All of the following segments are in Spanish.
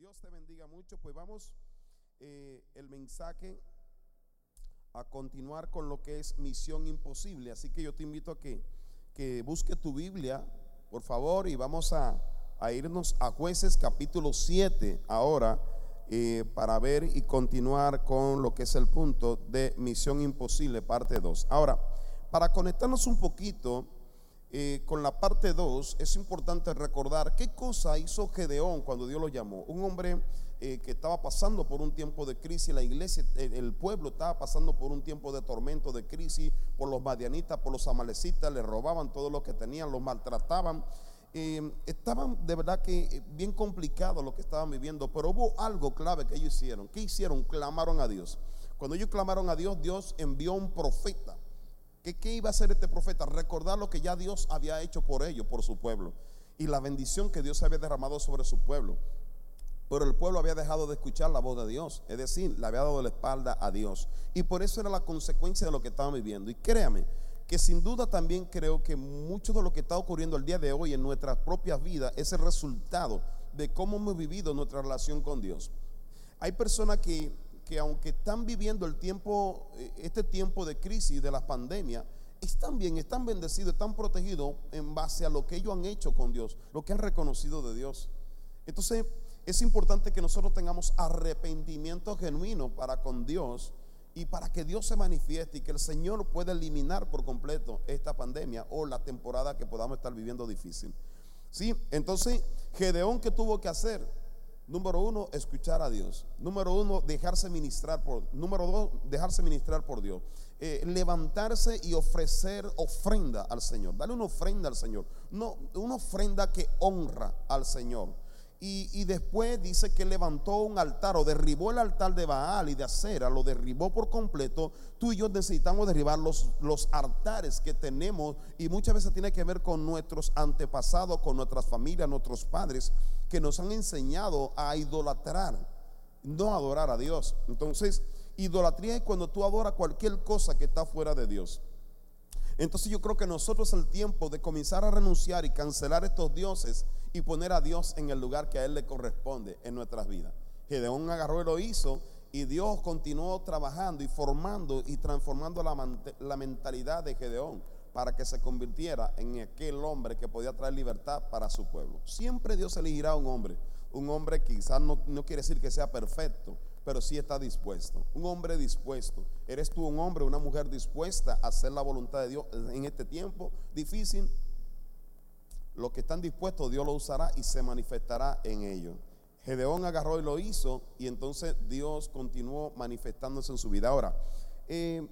Dios te bendiga mucho. Pues vamos eh, el mensaje a continuar con lo que es misión imposible. Así que yo te invito a que, que busque tu Biblia, por favor, y vamos a, a irnos a jueces capítulo 7 ahora eh, para ver y continuar con lo que es el punto de misión imposible, parte 2. Ahora, para conectarnos un poquito eh, con la parte 2, es importante recordar qué cosa hizo Gedeón cuando Dios lo llamó. Un hombre eh, que estaba pasando por un tiempo de crisis, la iglesia, el, pueblo estaba pasando por un tiempo de tormento, de crisis, por los madianitas, por los amalecitas, le robaban todo lo que tenían, los maltrataban. Eh, estaban de verdad que bien complicado lo que estaban viviendo, pero hubo algo clave que ellos hicieron. ¿Qué hicieron? Clamaron a Dios. Cuando ellos clamaron a Dios, Dios envió un profeta ¿Qué, iba a hacer este profeta? Recordar lo que ya Dios había hecho por ellos, por su pueblo. Y la bendición que Dios había derramado sobre su pueblo. Pero el pueblo había dejado de escuchar la voz de Dios. Es decir, le había dado la espalda a Dios. Y por eso era la consecuencia de lo que estaban viviendo. Y créame, que sin duda también creo que mucho de lo que está ocurriendo el día de hoy en nuestras propias vidas es el resultado de cómo hemos vivido nuestra relación con Dios. Hay personas que que aunque están viviendo el tiempo, eh, este tiempo de crisis de la pandemia, están bien, están bendecidos, están protegidos en base a lo que ellos han hecho con Dios, lo que han reconocido de Dios. Entonces, es importante que nosotros tengamos arrepentimiento genuino para con Dios y para que Dios se manifieste y que el Señor pueda eliminar por completo esta pandemia o la temporada que podamos estar viviendo difícil. Sí, entonces, Gedeón, ¿qué tuvo que hacer? Número uno, escuchar a Dios. Número uno, dejarse ministrar por. Número dos, dejarse ministrar por Dios. Eh, levantarse y ofrecer ofrenda al Señor. Dale una ofrenda al Señor. No, una ofrenda que honra al Señor. Y, después dice que levantó un altar o derribó el altar de Baal y de Acera, lo derribó por completo. Tú y yo necesitamos derribar los, los altares que tenemos y muchas veces tiene que ver con nuestros antepasados, con nuestras familias, nuestros padres, que nos han enseñado a idolatrar, no adorar a Dios. Entonces, idolatría es cuando tú adoras cualquier cosa que está fuera de Dios. Entonces yo creo que nosotros es el tiempo de comenzar a renunciar y cancelar estos dioses y poner a Dios en el lugar que a Él le corresponde en nuestras vidas. Gedeón agarró y lo hizo y Dios continuó trabajando y formando y transformando la, la mentalidad de Gedeón para que se convirtiera en aquel hombre que podía traer libertad para su pueblo. Siempre Dios elegirá a un hombre, un hombre quizás no, no quiere decir que sea perfecto, pero sí está dispuesto. Un hombre dispuesto. ¿Eres tú un hombre, una mujer dispuesta a hacer la voluntad de Dios en este tiempo difícil? Los que están dispuestos, Dios lo usará y se manifestará en ellos. Gedeón agarró y lo hizo y entonces Dios continuó manifestándose en su vida. Ahora, eh,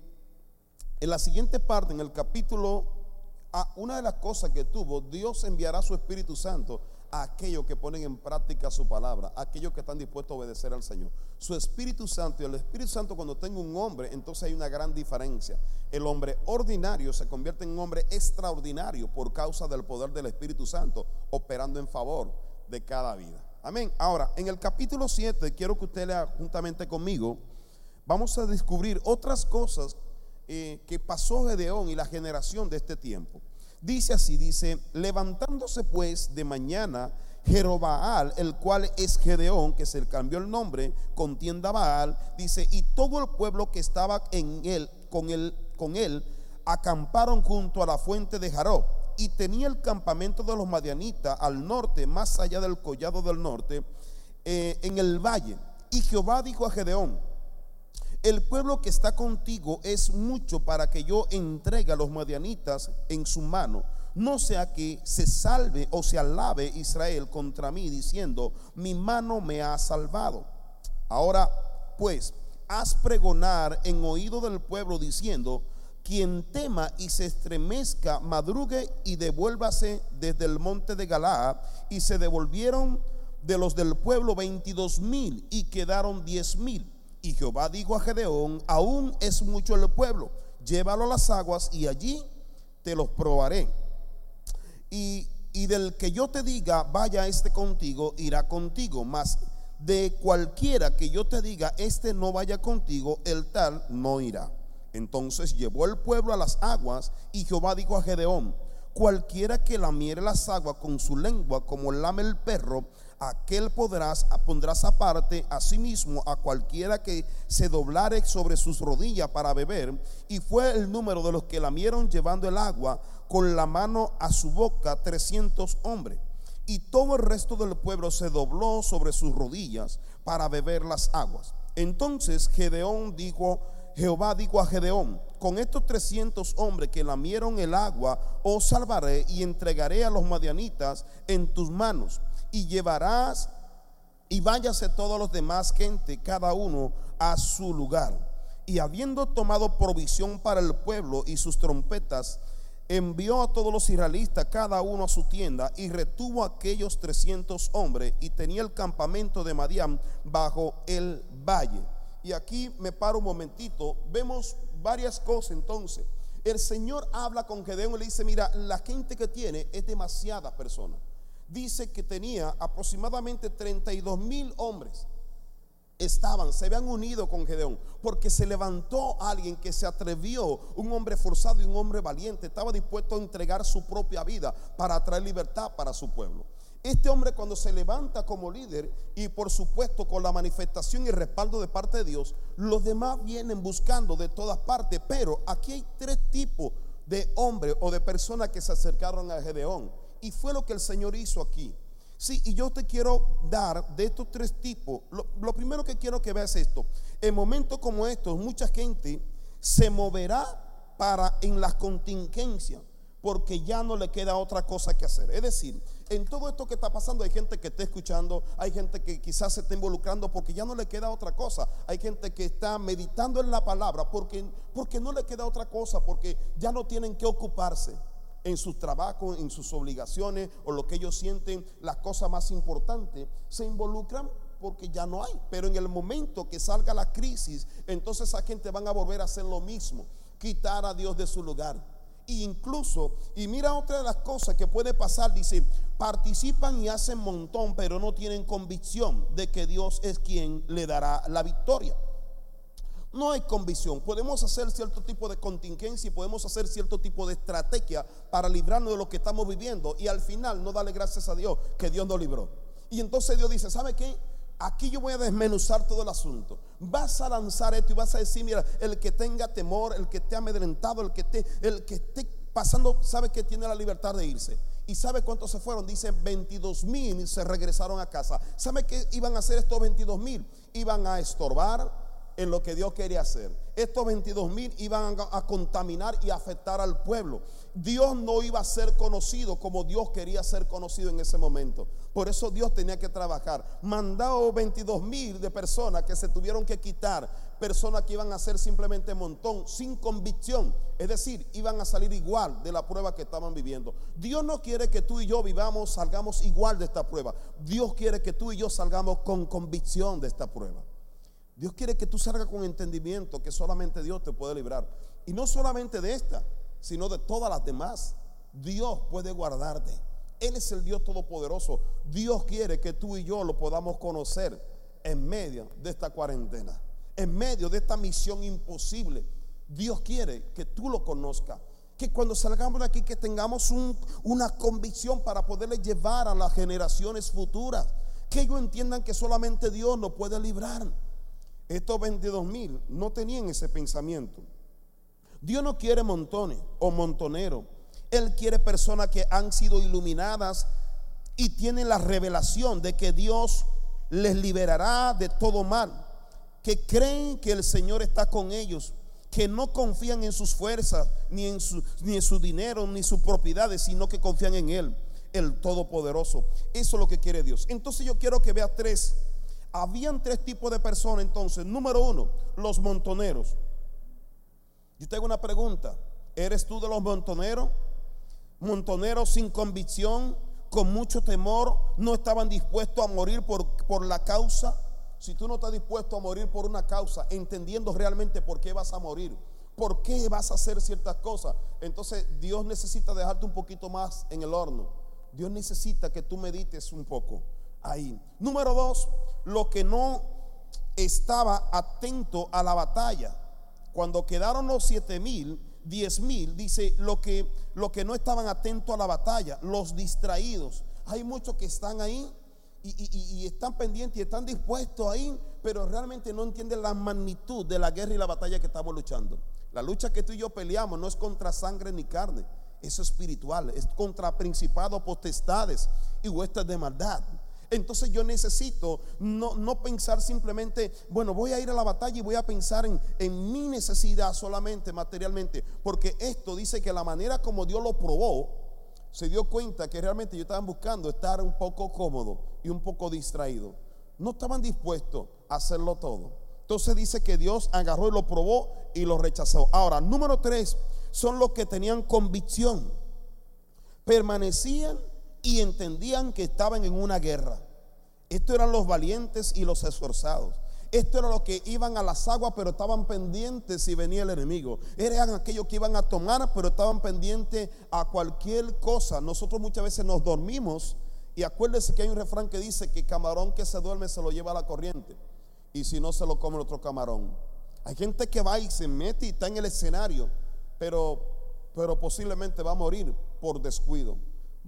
en la siguiente parte, en el capítulo, a una de las cosas que tuvo, Dios enviará su Espíritu Santo a aquellos que ponen en práctica su palabra, a aquellos que están dispuestos a obedecer al Señor. Su Espíritu Santo y el Espíritu Santo cuando tenga un hombre, entonces hay una gran diferencia. El hombre ordinario se convierte en un hombre extraordinario por causa del poder del Espíritu Santo operando en favor de cada vida. Amén. Ahora, en el capítulo 7, quiero que usted lea juntamente conmigo, vamos a descubrir otras cosas eh, que pasó Gedeón y la generación de este tiempo. Dice así, dice, levantándose pues de mañana Jerobaal, el cual es Gedeón, que se le cambió el nombre, contienda Baal, dice, y todo el pueblo que estaba en él, con él, con él, acamparon junto a la fuente de Jaró, y tenía el campamento de los madianitas al norte, más allá del collado del norte, eh, en el valle. Y Jehová dijo a Gedeón, el pueblo que está contigo es mucho para que yo entregue a los madianitas en su mano. No sea que se salve o se alabe Israel contra mí diciendo, mi mano me ha salvado. Ahora, pues, haz pregonar en oído del pueblo diciendo, quien tema y se estremezca, madrugue y devuélvase desde el monte de Galá. Y se devolvieron de los del pueblo veintidós mil y quedaron diez mil. Y Jehová dijo a Gedeón, aún es mucho el pueblo, llévalo a las aguas y allí te los probaré. Y, y del que yo te diga, vaya este contigo, irá contigo, mas de cualquiera que yo te diga, este no vaya contigo, el tal no irá. Entonces llevó el pueblo a las aguas y Jehová dijo a Gedeón, cualquiera que lamiere las aguas con su lengua como lame el perro, aquel podrás, pondrás aparte a sí mismo a cualquiera que se doblare sobre sus rodillas para beber. Y fue el número de los que lamieron llevando el agua con la mano a su boca, 300 hombres. Y todo el resto del pueblo se dobló sobre sus rodillas para beber las aguas. Entonces Gedeón dijo, Jehová dijo a Gedeón, con estos 300 hombres que lamieron el agua, os salvaré y entregaré a los madianitas en tus manos. Y llevarás y váyase todos los demás gente, cada uno a su lugar. Y habiendo tomado provisión para el pueblo y sus trompetas, envió a todos los israelitas, cada uno a su tienda, y retuvo a aquellos 300 hombres, y tenía el campamento de Madián bajo el valle. Y aquí me paro un momentito, vemos varias cosas entonces. El Señor habla con Gedeón y le dice, mira, la gente que tiene es demasiada personas. Dice que tenía aproximadamente 32 mil hombres. Estaban, se habían unido con Gedeón, porque se levantó alguien que se atrevió, un hombre forzado y un hombre valiente, estaba dispuesto a entregar su propia vida para traer libertad para su pueblo. Este hombre cuando se levanta como líder y por supuesto con la manifestación y respaldo de parte de Dios, los demás vienen buscando de todas partes, pero aquí hay tres tipos de hombres o de personas que se acercaron a Gedeón. Y fue lo que el Señor hizo aquí. Sí, y yo te quiero dar de estos tres tipos. Lo, primero que quiero que veas esto. En momentos como estos, mucha gente se moverá para en las contingencias porque ya no le queda otra cosa que hacer. Es decir, en todo esto que está pasando hay gente que está escuchando, hay gente que quizás se está involucrando porque ya no le queda otra cosa. Hay gente que está meditando en la palabra porque, porque no le queda otra cosa, porque ya no tienen que ocuparse en sus trabajos, en sus obligaciones o lo que ellos sienten, las cosas más importantes, se involucran porque ya no hay. Pero en el momento que salga la crisis, entonces esa gente van a volver a hacer lo mismo, quitar a Dios de su lugar incluso, y mira otra de las cosas que puede pasar, dice, participan y hacen montón, pero no tienen convicción de que Dios es quien le dará la victoria. No hay convicción. Podemos hacer cierto tipo de contingencia y podemos hacer cierto tipo de estrategia para librarnos de lo que estamos viviendo y al final no darle gracias a Dios que Dios nos libró. Y entonces Dios dice, ¿sabe qué? Aquí yo voy a desmenuzar todo el asunto. Vas a lanzar esto y vas a decir, mira, el que tenga temor, el que esté amedrentado, el que esté, el que esté pasando, sabe que tiene la libertad de irse. ¿Y sabe cuántos se fueron? Dice 22 mil se regresaron a casa. ¿Sabe qué iban a hacer estos 22 mil? Iban a estorbar, en lo que Dios quería hacer. Estos 22 mil iban a contaminar y afectar al pueblo. Dios no iba a ser conocido como Dios quería ser conocido en ese momento. Por eso Dios tenía que trabajar. Mandado 22 mil de personas que se tuvieron que quitar, personas que iban a ser simplemente montón, sin convicción. Es decir, iban a salir igual de la prueba que estaban viviendo. Dios no quiere que tú y yo vivamos, salgamos igual de esta prueba. Dios quiere que tú y yo salgamos con convicción de esta prueba. Dios quiere que tú salgas con entendimiento que solamente Dios te puede librar. Y no solamente de esta, sino de todas las demás. Dios puede guardarte. Él es el Dios todopoderoso. Dios quiere que tú y yo lo podamos conocer en medio de esta cuarentena, en medio de esta misión imposible. Dios quiere que tú lo conozcas. Que cuando salgamos de aquí que tengamos una convicción para poderle llevar a las generaciones futuras. Que ellos entiendan que solamente Dios nos puede librar. Estos 22 mil no tenían ese pensamiento. Dios no quiere montones o montoneros. Él quiere personas que han sido iluminadas y tienen la revelación de que Dios les liberará de todo mal. Que creen que el Señor está con ellos. Que no confían en sus fuerzas, ni en su, ni en dinero, ni sus propiedades, sino que confían en Él, el Todopoderoso. Eso es lo que quiere Dios. Entonces yo quiero que vea tres habían tres tipos de personas entonces. Número uno, los montoneros. Yo tengo una pregunta. ¿Eres tú de los montoneros? Montoneros sin convicción, con mucho temor, no estaban dispuestos a morir por, por la causa. Si tú no estás dispuesto a morir por una causa, entendiendo realmente por qué vas a morir, por qué vas a hacer ciertas cosas, entonces Dios necesita dejarte un poquito más en el horno. Dios necesita que tú medites un poco ahí. Número dos, lo que no estaba atento a la batalla. Cuando quedaron los siete mil, diez mil, dice lo que, lo que no estaban atentos a la batalla, los distraídos. Hay muchos que están ahí y, están pendientes y están dispuestos ahí, pero realmente no entienden la magnitud de la guerra y la batalla que estamos luchando. La lucha que tú y yo peleamos no es contra sangre ni carne, es espiritual, es contra principados, potestades y huestes de maldad. Entonces yo necesito no, pensar simplemente, bueno, voy a ir a la batalla y voy a pensar en, en mi necesidad solamente materialmente, porque esto dice que la manera como Dios lo probó, se dio cuenta que realmente yo estaban buscando estar un poco cómodo y un poco distraído. No estaban dispuestos a hacerlo todo. Entonces dice que Dios agarró y lo probó y lo rechazó. Ahora, número tres, son los que tenían convicción. Permanecían y entendían que estaban en una guerra. Estos eran los valientes y los esforzados. Esto era los que iban a las aguas, pero estaban pendientes si venía el enemigo. Eran aquellos que iban a tomar, pero estaban pendientes a cualquier cosa. Nosotros muchas veces nos dormimos y acuérdense que hay un refrán que dice que camarón que se duerme se lo lleva a la corriente. Y si no, se lo come otro camarón. Hay gente que va y se mete y está en el escenario, pero, pero posiblemente va a morir por descuido.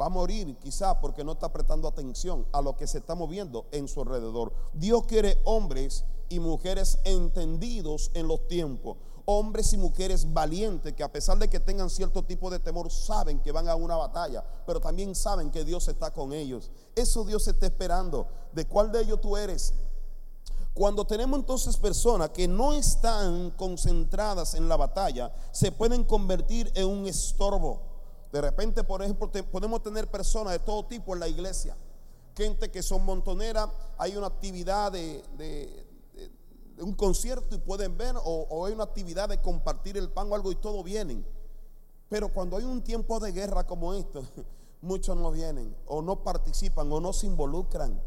Va a morir quizá porque no está prestando atención a lo que se está moviendo en su alrededor. Dios quiere hombres y mujeres entendidos en los tiempos. Hombres y mujeres valientes que a pesar de que tengan cierto tipo de temor, saben que van a una batalla, pero también saben que Dios está con ellos. Eso Dios está esperando. ¿De cuál de ellos tú eres? Cuando tenemos entonces personas que no están concentradas en la batalla, se pueden convertir en un estorbo. De repente, por ejemplo, podemos tener personas de todo tipo en la iglesia. Gente que son montoneras, hay una actividad de, un concierto y pueden ver, o, hay una actividad de compartir el pan o algo y todo vienen. Pero cuando hay un tiempo de guerra como este, muchos no vienen, o no participan, o no se involucran.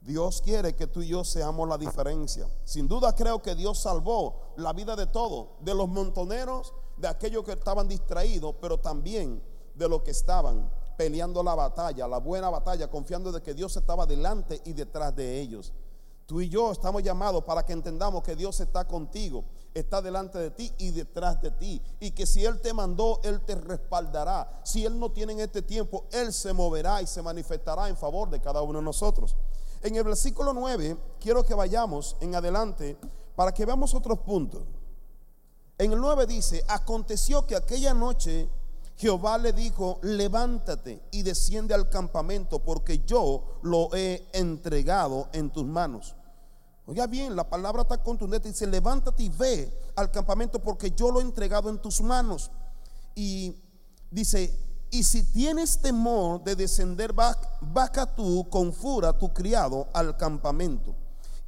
Dios quiere que tú y yo seamos la diferencia. Sin duda creo que Dios salvó la vida de todos, de los montoneros, de aquellos que estaban distraídos, pero también de los que estaban peleando la batalla, la buena batalla, confiando de que Dios estaba delante y detrás de ellos. Tú y yo estamos llamados para que entendamos que Dios está contigo, está delante de ti y detrás de ti. Y que si Él te mandó, Él te respaldará. Si Él no tiene en este tiempo, Él se moverá y se manifestará en favor de cada uno de nosotros. En el versículo 9, quiero que vayamos en adelante para que veamos otros puntos. En el 9 dice, aconteció que aquella noche Jehová le dijo, levántate y desciende al campamento porque yo lo he entregado en tus manos. Oiga bien, la palabra está contundente. Dice, levántate y ve al campamento porque yo lo he entregado en tus manos. Y dice, y si tienes temor de descender, vaca tú con fura tu criado al campamento.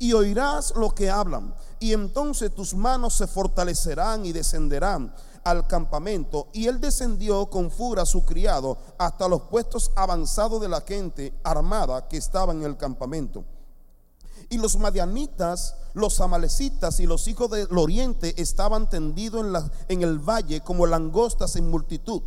Y oirás lo que hablan. Y entonces tus manos se fortalecerán y descenderán al campamento. Y él descendió con fura su criado hasta los puestos avanzados de la gente armada que estaba en el campamento. Y los madianitas, los amalecitas y los hijos del oriente estaban tendidos en, la, en el valle como langostas en multitud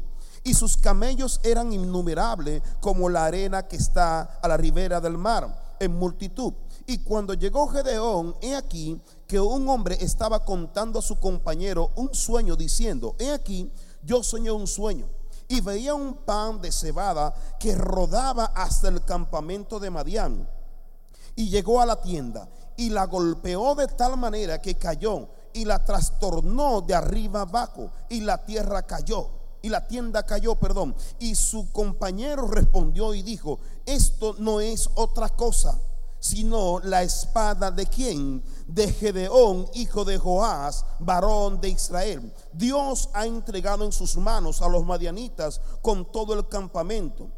y sus camellos eran innumerables como la arena que está a la ribera del mar, en multitud. Y cuando llegó Gedeón, he aquí que un hombre estaba contando a su compañero un sueño diciendo, he aquí, yo soñé un sueño y veía un pan de cebada que rodaba hasta el campamento de Madián. Y llegó a la tienda y la golpeó de tal manera que cayó y la trastornó de arriba abajo y la tierra cayó y la tienda cayó, perdón. Y su compañero respondió y dijo, esto no es otra cosa, sino la espada de quién? De Gedeón, hijo de Joás, varón de Israel. Dios ha entregado en sus manos a los madianitas con todo el campamento.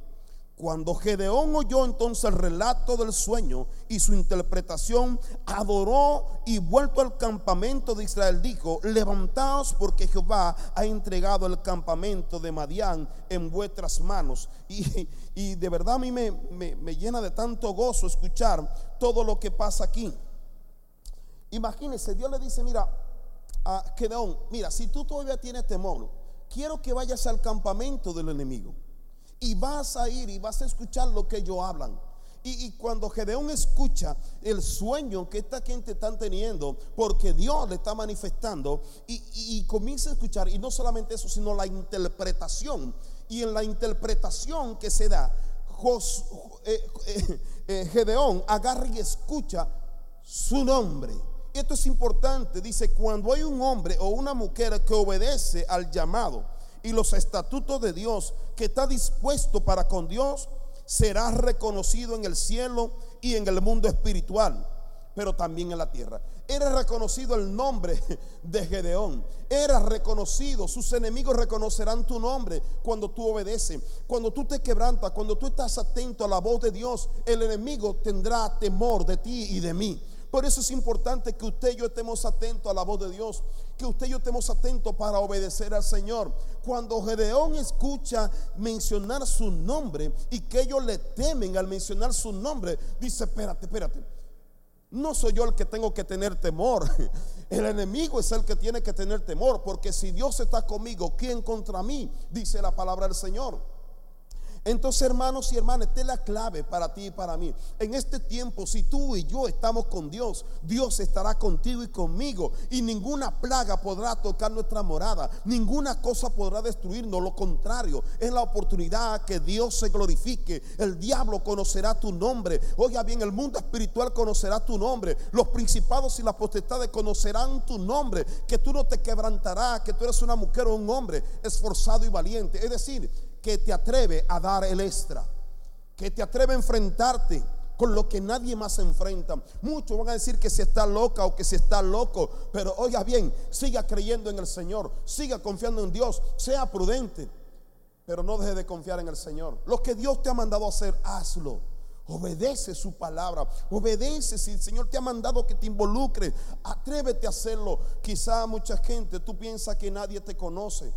Cuando Gedeón oyó entonces el relato del sueño y su interpretación, adoró y vuelto al campamento de Israel, dijo, levantaos porque Jehová ha entregado el campamento de Madián en vuestras manos. Y, de verdad a mí me, me, llena de tanto gozo escuchar todo lo que pasa aquí. Imagínense, Dios le dice, mira, a Gedeón, mira, si tú todavía tienes temor, quiero que vayas al campamento del enemigo y vas a ir y vas a escuchar lo que ellos hablan. Y, cuando Gedeón escucha el sueño que esta gente están teniendo, porque Dios le está manifestando, y, comienza a escuchar, y no solamente eso, sino la interpretación. Y en la interpretación que se da, eh, eh, eh, Gedeón agarra y escucha su nombre. Esto es importante, dice, cuando hay un hombre o una mujer que obedece al llamado y los estatutos de Dios, que está dispuesto para con Dios, será reconocido en el cielo y en el mundo espiritual, pero también en la tierra. Era reconocido el nombre de Gedeón. Era reconocido. Sus enemigos reconocerán tu nombre cuando tú obedeces. Cuando tú te quebrantas, cuando tú estás atento a la voz de Dios, el enemigo tendrá temor de ti y de mí. Por eso es importante que usted y yo estemos atentos a la voz de Dios, que usted y yo estemos atentos para obedecer al Señor. Cuando Gedeón escucha mencionar su nombre y que ellos le temen al mencionar su nombre, dice, espérate, espérate. No soy yo el que tengo que tener temor. El enemigo es el que tiene que tener temor, porque si Dios está conmigo, ¿quién contra mí? Dice la palabra del Señor. Entonces, hermanos y hermanas, esta es la clave para ti y para mí. En este tiempo, si tú y yo estamos con Dios, Dios estará contigo y conmigo. Y ninguna plaga podrá tocar nuestra morada. Ninguna cosa podrá destruirnos. Lo contrario, es la oportunidad que Dios se glorifique. El diablo conocerá tu nombre. Oiga bien, el mundo espiritual conocerá tu nombre. Los principados y las potestades conocerán tu nombre. Que tú no te quebrantarás, que tú eres una mujer o un hombre esforzado y valiente. Es decir, que te atreve a dar el extra, que te atreve a enfrentarte con lo que nadie más se enfrenta. Muchos van a decir que se está loca o que se está loco, pero oiga bien, siga creyendo en el Señor, siga confiando en Dios, sea prudente, pero no deje de confiar en el Señor. Lo que Dios te ha mandado hacer, hazlo. Obedece su palabra, obedece si el Señor te ha mandado que te involucre, atrévete a hacerlo. Quizá mucha gente, tú piensas que nadie te conoce.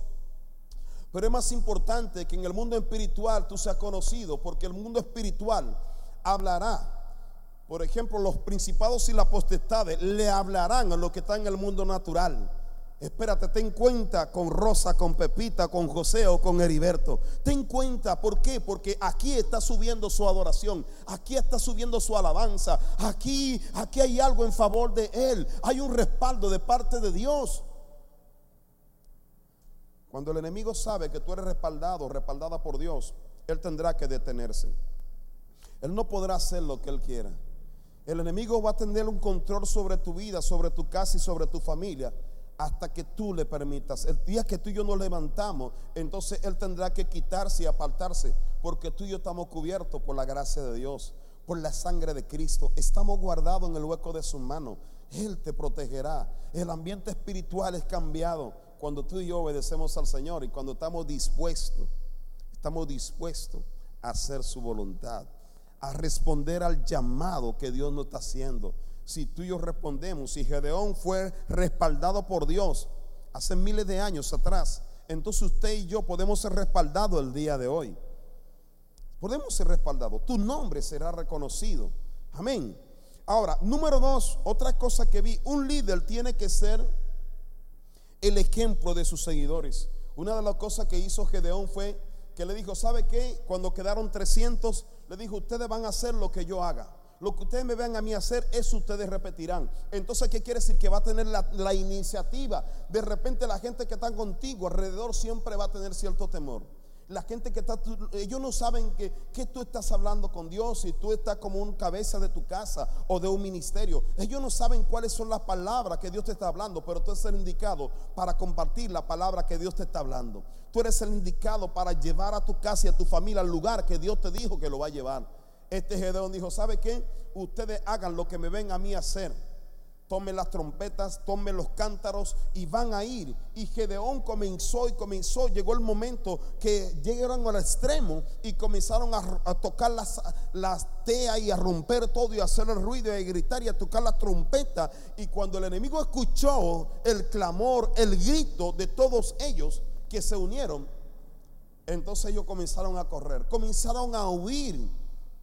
Pero es más importante que en el mundo espiritual tú seas conocido, porque el mundo espiritual hablará. Por ejemplo, los principados y las potestades le hablarán a lo que está en el mundo natural. Espérate, ten cuenta con Rosa, con Pepita, con José o con Heriberto. Ten cuenta, ¿por qué? Porque aquí está subiendo su adoración, aquí está subiendo su alabanza, aquí, aquí hay algo en favor de Él, hay un respaldo de parte de Dios. Cuando el enemigo sabe que tú eres respaldado, respaldada por Dios, él tendrá que detenerse. Él no podrá hacer lo que él quiera. El enemigo va a tener un control sobre tu vida, sobre tu casa y sobre tu familia hasta que tú le permitas. El día que tú y yo nos levantamos, entonces Él tendrá que quitarse y apartarse, porque tú y yo estamos cubiertos por la gracia de Dios, por la sangre de Cristo. Estamos guardados en el hueco de su mano. Él te protegerá. El ambiente espiritual es cambiado cuando tú y yo obedecemos al Señor y cuando estamos dispuestos, estamos dispuestos a hacer su voluntad, a responder al llamado que Dios nos está haciendo. Si tú y yo respondemos, si Gedeón fue respaldado por Dios hace miles de años atrás, entonces usted y yo podemos ser respaldados el día de hoy. Podemos ser respaldados. Tu nombre será reconocido. Amén. Ahora, número dos, otra cosa que vi, un líder tiene que ser el ejemplo de sus seguidores. Una de las cosas que hizo Gedeón fue que le dijo, ¿sabe qué? Cuando quedaron 300, le dijo, ustedes van a hacer lo que yo haga. Lo que ustedes me vean a mí hacer, eso ustedes repetirán. Entonces, ¿qué quiere decir? Que va a tener la, la iniciativa. De repente la gente que está contigo alrededor siempre va a tener cierto temor la gente que está, ellos no saben que, que, tú estás hablando con Dios y tú estás como un cabeza de tu casa o de un ministerio. Ellos no saben cuáles son las palabras que Dios te está hablando, pero tú eres el indicado para compartir la palabra que Dios te está hablando. Tú eres el indicado para llevar a tu casa y a tu familia al lugar que Dios te dijo que lo va a llevar. Este Gedeón dijo, ¿sabe qué? Ustedes hagan lo que me ven a mí hacer tomen las trompetas, tomen los cántaros y van a ir. Y Gedeón comenzó y comenzó, llegó el momento que llegaron al extremo y comenzaron a, tocar las, las teas y a romper todo y a hacer el ruido y a gritar y a tocar la trompeta. Y cuando el enemigo escuchó el clamor, el grito de todos ellos que se unieron, entonces ellos comenzaron a correr, comenzaron a huir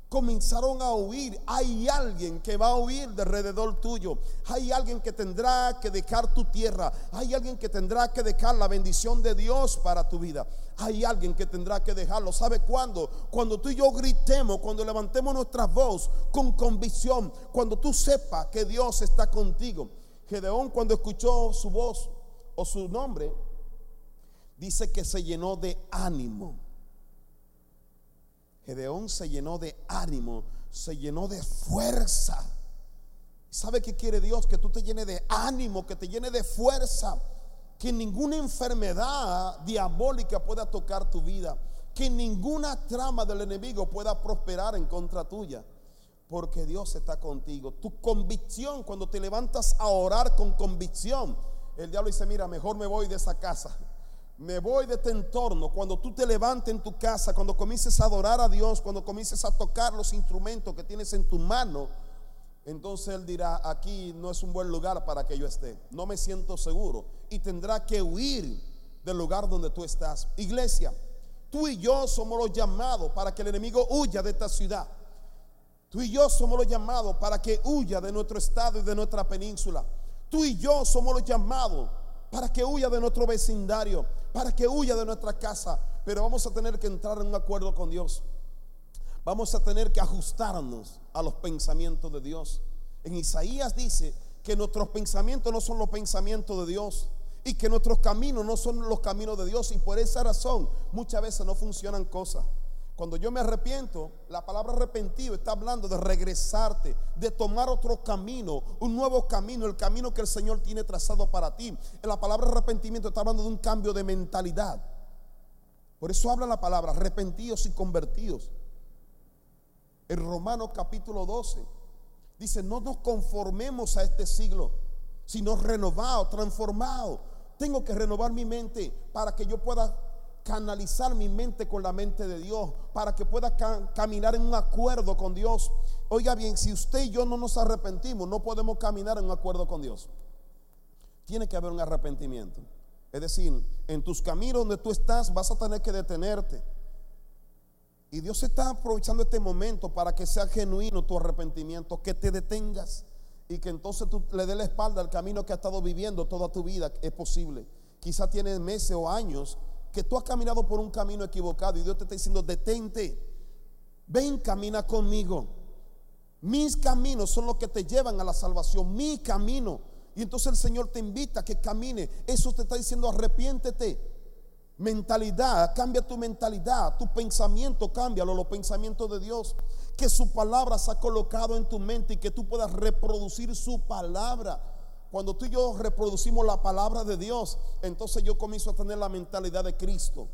comenzaron a huir. Hay alguien que va a huir de alrededor tuyo. Hay alguien que tendrá que dejar tu tierra. Hay alguien que tendrá que dejar la bendición de Dios para tu vida. Hay alguien que tendrá que dejarlo. ¿Sabe cuándo? Cuando tú y yo gritemos, cuando levantemos nuestra voz con convicción, cuando tú sepas que Dios está contigo. Gedeón cuando escuchó su voz o su nombre, dice que se llenó de ánimo. Gedeón se llenó de ánimo, se llenó de fuerza. ¿Sabe qué quiere Dios? Que tú te llenes de ánimo, que te llene de fuerza, que ninguna enfermedad diabólica pueda tocar tu vida, que ninguna trama del enemigo pueda prosperar en contra tuya, porque Dios está contigo. Tu convicción, cuando te levantas a orar con convicción, el diablo dice, mira, mejor me voy de esa casa me voy de este entorno, cuando tú te levantes en tu casa, cuando comiences a adorar a Dios, cuando comiences a tocar los instrumentos que tienes en tu mano, entonces Él dirá, aquí no es un buen lugar para que yo esté, no me siento seguro y tendrá que huir del lugar donde tú estás. Iglesia, tú y yo somos los llamados para que el enemigo huya de esta ciudad. Tú y yo somos los llamados para que huya de nuestro estado y de nuestra península. Tú y yo somos los llamados para que huya de nuestro vecindario, para que huya de nuestra casa. Pero vamos a tener que entrar en un acuerdo con Dios. Vamos a tener que ajustarnos a los pensamientos de Dios. En Isaías dice que nuestros pensamientos no son los pensamientos de Dios y que nuestros caminos no son los caminos de Dios y por esa razón muchas veces no funcionan cosas. Cuando yo me arrepiento, la palabra arrepentido está hablando de regresarte, de tomar otro camino, un nuevo camino, el camino que el Señor tiene trazado para ti. La palabra arrepentimiento está hablando de un cambio de mentalidad. Por eso habla la palabra arrepentidos y convertidos. En Romanos capítulo 12 dice, no nos conformemos a este siglo, sino renovado, transformado. Tengo que renovar mi mente para que yo pueda canalizar mi mente con la mente de Dios para que pueda caminar en un acuerdo con Dios. Oiga bien, si usted y yo no nos arrepentimos, no podemos caminar en un acuerdo con Dios. Tiene que haber un arrepentimiento. Es decir, en tus caminos donde tú estás vas a tener que detenerte. Y Dios está aprovechando este momento para que sea genuino tu arrepentimiento, que te detengas y que entonces tú le des la espalda al camino que has estado viviendo toda tu vida. Es posible. Quizá tienes meses o años que tú has caminado por un camino equivocado y Dios te está diciendo, detente, ven, camina conmigo. Mis caminos son los que te llevan a la salvación, mi camino. Y entonces el Señor te invita a que camine. Eso te está diciendo, arrepiéntete. Mentalidad, cambia tu mentalidad, tu pensamiento, cámbialo, los pensamientos de Dios. Que su palabra se ha colocado en tu mente y que tú puedas reproducir su palabra. Cuando tú y yo reproducimos la palabra de Dios, entonces yo comienzo a tener la mentalidad de Cristo.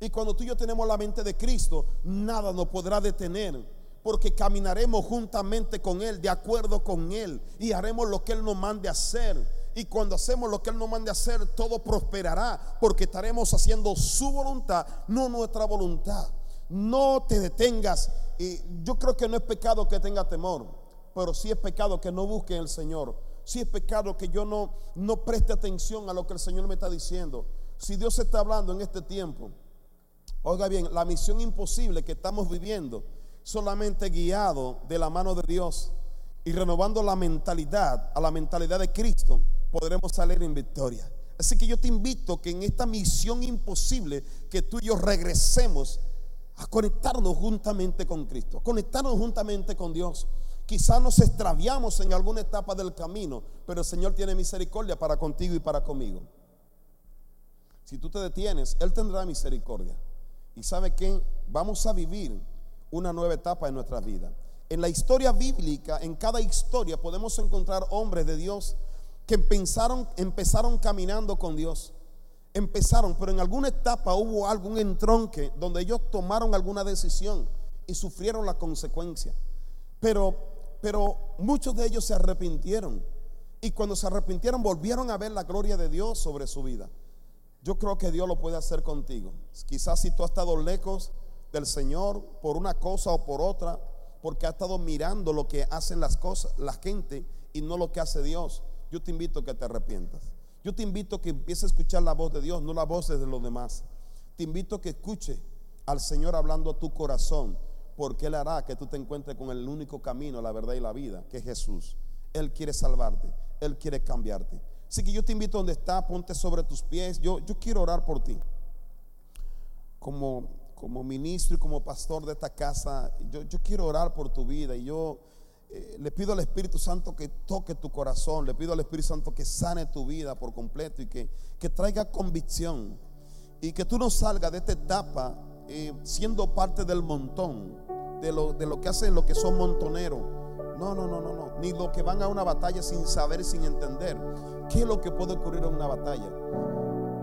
Y cuando tú y yo tenemos la mente de Cristo, nada nos podrá detener. Porque caminaremos juntamente con Él, de acuerdo con Él. Y haremos lo que Él nos mande hacer. Y cuando hacemos lo que Él nos mande hacer, todo prosperará. Porque estaremos haciendo su voluntad, no nuestra voluntad. No te detengas. Y yo creo que no es pecado que tenga temor. Pero sí es pecado que no busque el Señor si es pecado que yo no, no preste atención a lo que el Señor me está diciendo. Si Dios está hablando en este tiempo, oiga bien, la misión imposible que estamos viviendo, solamente guiado de la mano de Dios y renovando la mentalidad a la mentalidad de Cristo, podremos salir en victoria. Así que yo te invito que en esta misión imposible que tú y yo regresemos a conectarnos juntamente con Cristo, conectarnos juntamente con Dios. Quizás nos extraviamos en alguna etapa del camino, pero el Señor tiene misericordia para contigo y para conmigo. Si tú te detienes, Él tendrá misericordia. Y sabe que vamos a vivir una nueva etapa en nuestra vida. En la historia bíblica, en cada historia podemos encontrar hombres de Dios que empezaron, empezaron caminando con Dios. Empezaron, pero en alguna etapa hubo algún entronque donde ellos tomaron alguna decisión y sufrieron la consecuencia. Pero pero muchos de ellos se arrepintieron. Y cuando se arrepintieron volvieron a ver la gloria de Dios sobre su vida. Yo creo que Dios lo puede hacer contigo. Quizás si tú has estado lejos del Señor por una cosa o por otra, porque has estado mirando lo que hacen las cosas, la gente y no lo que hace Dios, yo te invito a que te arrepientas. Yo te invito a que empieces a escuchar la voz de Dios, no la voz de los demás. Te invito a que escuche al Señor hablando a tu corazón porque Él hará que tú te encuentres con el único camino, la verdad y la vida, que es Jesús. Él quiere salvarte, Él quiere cambiarte. Así que yo te invito donde está, ponte sobre tus pies. Yo, yo quiero orar por ti. Como, como ministro y como pastor de esta casa, yo, yo quiero orar por tu vida y yo eh, le pido al Espíritu Santo que toque tu corazón, le pido al Espíritu Santo que sane tu vida por completo y que, que traiga convicción y que tú no salgas de esta etapa eh, siendo parte del montón, de lo, de lo que hacen los que son montoneros. No, no, no, no, no. Ni los que van a una batalla sin saber, sin entender. ¿Qué es lo que puede ocurrir en una batalla?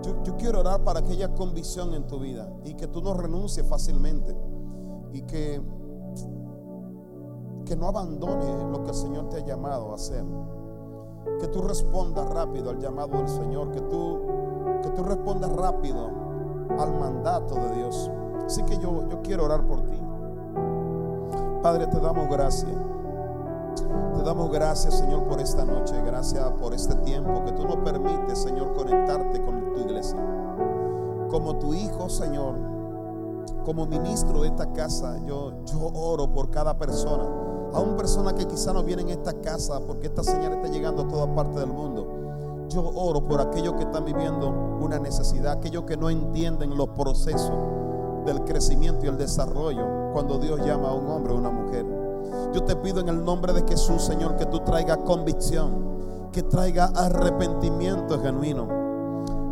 Yo, yo quiero orar para que haya convicción en tu vida y que tú no renuncies fácilmente y que, que no abandones lo que el Señor te ha llamado a hacer. Que tú respondas rápido al llamado del Señor, que tú, que tú respondas rápido al mandato de Dios. Así que yo, yo quiero orar por ti. Padre, te damos gracias. Te damos gracias, Señor, por esta noche. Gracias por este tiempo que tú nos permites, Señor, conectarte con tu iglesia. Como tu hijo, Señor, como ministro de esta casa, yo, oro por cada persona. Aún personas que quizá no vienen a esta casa porque esta señal está llegando a toda parte del mundo. Yo oro por aquellos que están viviendo una necesidad, aquellos que no entienden los procesos del crecimiento y el desarrollo cuando Dios llama a un hombre o una mujer. Yo te pido en el nombre de Jesús, Señor, que tú traigas convicción, que traiga arrepentimiento genuino.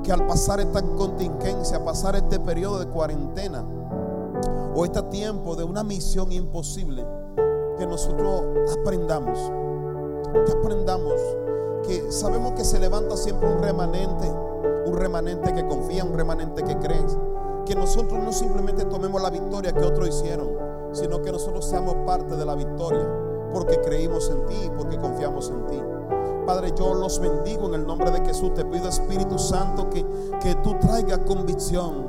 Que al pasar esta contingencia, pasar este periodo de cuarentena o este tiempo de una misión imposible, que nosotros aprendamos, que aprendamos, que sabemos que se levanta siempre un remanente, un remanente que confía, un remanente que cree, que nosotros no simplemente tomemos la victoria que otros hicieron, sino que nosotros seamos parte de la victoria, porque creímos en ti, porque confiamos en ti. Padre, yo los bendigo en el nombre de Jesús. Te pido, Espíritu Santo, que, que tú traigas convicción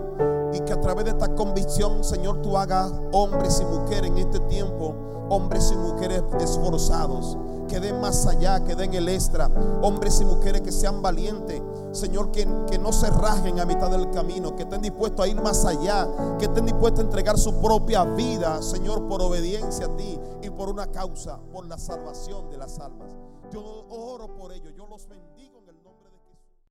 y que a través de esta convicción, Señor, tú hagas hombres y mujeres en este tiempo, hombres y mujeres esforzados, que den más allá, que den el extra, hombres y mujeres que sean valientes, Señor, que, no se rajen a mitad del camino, que estén dispuestos a ir más allá, que estén dispuestos a entregar su propia vida, Señor, por obediencia a ti y por una causa, por la salvación de las almas. Yo oro por ello, yo los bendigo.